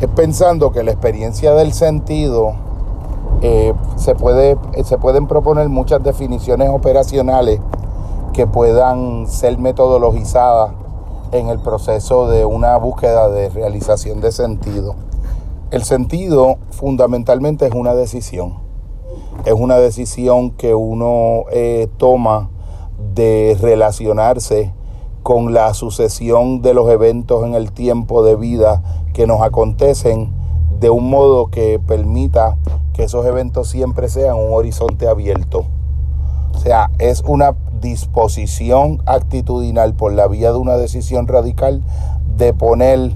es pensando que la experiencia del sentido eh, se, puede, se pueden proponer muchas definiciones operacionales que puedan ser metodologizadas en el proceso de una búsqueda de realización de sentido. El sentido fundamentalmente es una decisión. Es una decisión que uno eh, toma de relacionarse con la sucesión de los eventos en el tiempo de vida que nos acontecen de un modo que permita que esos eventos siempre sean un horizonte abierto. O sea, es una disposición actitudinal por la vía de una decisión radical de poner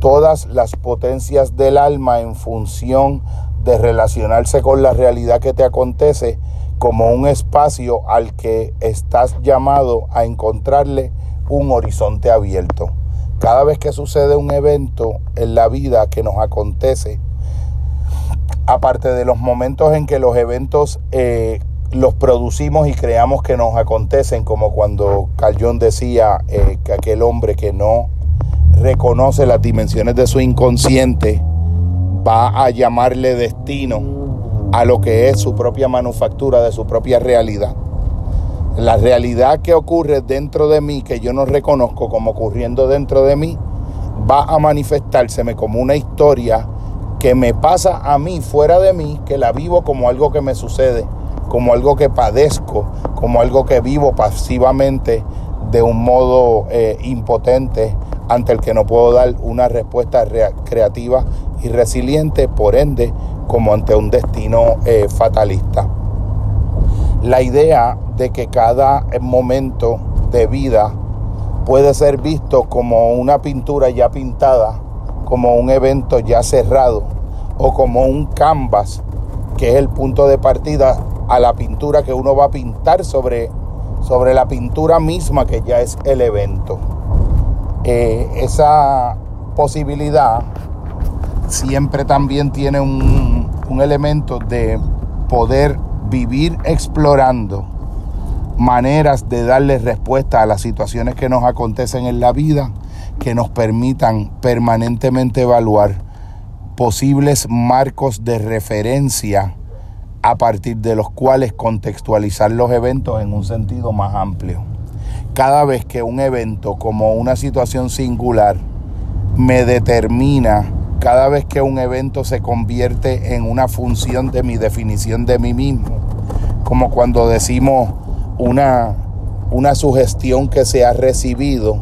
todas las potencias del alma en función de relacionarse con la realidad que te acontece como un espacio al que estás llamado a encontrarle un horizonte abierto. Cada vez que sucede un evento en la vida que nos acontece, aparte de los momentos en que los eventos eh, los producimos y creamos que nos acontecen, como cuando Carl decía eh, que aquel hombre que no reconoce las dimensiones de su inconsciente va a llamarle destino a lo que es su propia manufactura de su propia realidad. La realidad que ocurre dentro de mí, que yo no reconozco como ocurriendo dentro de mí, va a manifestárseme como una historia que me pasa a mí fuera de mí, que la vivo como algo que me sucede como algo que padezco, como algo que vivo pasivamente de un modo eh, impotente ante el que no puedo dar una respuesta creativa y resiliente, por ende, como ante un destino eh, fatalista. La idea de que cada momento de vida puede ser visto como una pintura ya pintada, como un evento ya cerrado o como un canvas que es el punto de partida a la pintura que uno va a pintar sobre, sobre la pintura misma que ya es el evento. Eh, esa posibilidad siempre también tiene un, un elemento de poder vivir explorando maneras de darle respuesta a las situaciones que nos acontecen en la vida que nos permitan permanentemente evaluar posibles marcos de referencia a partir de los cuales contextualizar los eventos en un sentido más amplio. Cada vez que un evento como una situación singular me determina, cada vez que un evento se convierte en una función de mi definición de mí mismo, como cuando decimos una, una sugestión que se ha recibido,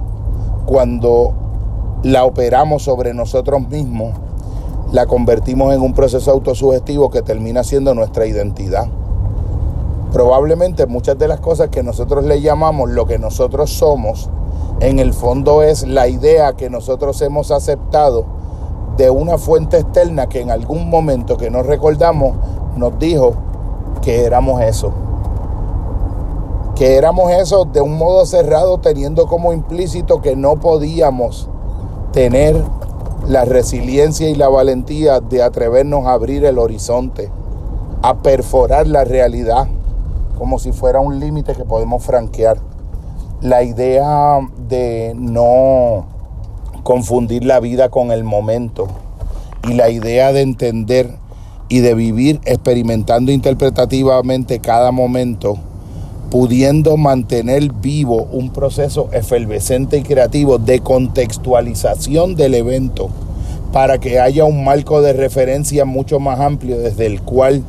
cuando la operamos sobre nosotros mismos, la convertimos en un proceso autosugestivo que termina siendo nuestra identidad. Probablemente muchas de las cosas que nosotros le llamamos lo que nosotros somos, en el fondo es la idea que nosotros hemos aceptado de una fuente externa que en algún momento que no recordamos nos dijo que éramos eso. Que éramos eso de un modo cerrado teniendo como implícito que no podíamos tener la resiliencia y la valentía de atrevernos a abrir el horizonte, a perforar la realidad como si fuera un límite que podemos franquear. La idea de no confundir la vida con el momento. Y la idea de entender y de vivir experimentando interpretativamente cada momento, pudiendo mantener vivo un proceso efervescente y creativo de contextualización del evento para que haya un marco de referencia mucho más amplio desde el cual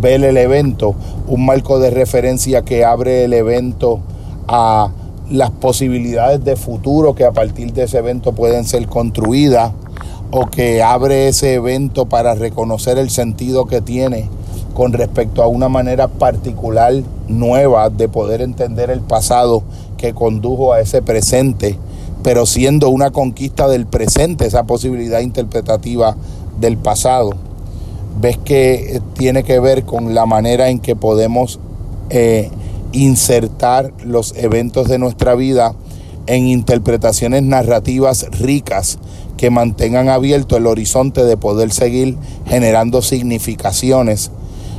ver el evento, un marco de referencia que abre el evento a las posibilidades de futuro que a partir de ese evento pueden ser construidas o que abre ese evento para reconocer el sentido que tiene con respecto a una manera particular, nueva, de poder entender el pasado que condujo a ese presente pero siendo una conquista del presente esa posibilidad interpretativa del pasado. Ves que eh, tiene que ver con la manera en que podemos eh, insertar los eventos de nuestra vida en interpretaciones narrativas ricas que mantengan abierto el horizonte de poder seguir generando significaciones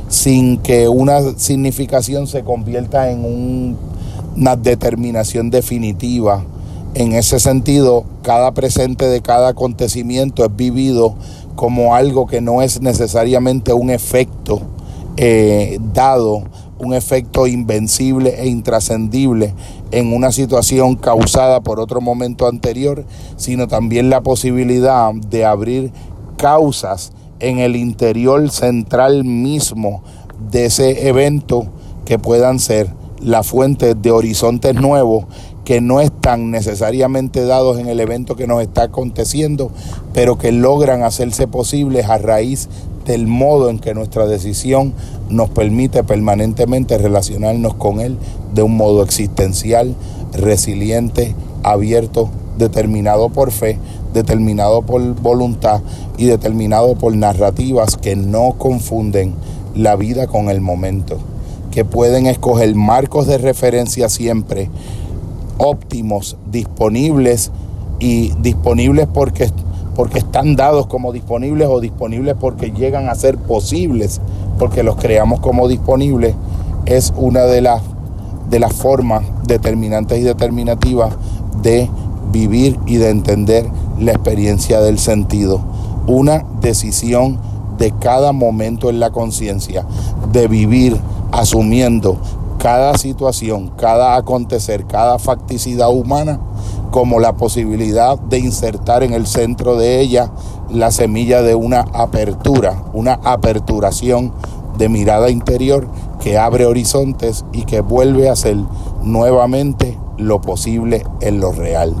sin que una significación se convierta en una determinación definitiva. En ese sentido, cada presente de cada acontecimiento es vivido como algo que no es necesariamente un efecto eh, dado, un efecto invencible e intrascendible en una situación causada por otro momento anterior, sino también la posibilidad de abrir causas en el interior central mismo de ese evento que puedan ser la fuente de horizontes nuevos que no están necesariamente dados en el evento que nos está aconteciendo, pero que logran hacerse posibles a raíz del modo en que nuestra decisión nos permite permanentemente relacionarnos con Él de un modo existencial, resiliente, abierto, determinado por fe, determinado por voluntad y determinado por narrativas que no confunden la vida con el momento, que pueden escoger marcos de referencia siempre óptimos, disponibles y disponibles porque, porque están dados como disponibles o disponibles porque llegan a ser posibles, porque los creamos como disponibles, es una de las, de las formas determinantes y determinativas de vivir y de entender la experiencia del sentido. Una decisión de cada momento en la conciencia, de vivir asumiendo cada situación, cada acontecer, cada facticidad humana como la posibilidad de insertar en el centro de ella la semilla de una apertura, una aperturación de mirada interior que abre horizontes y que vuelve a ser nuevamente lo posible en lo real.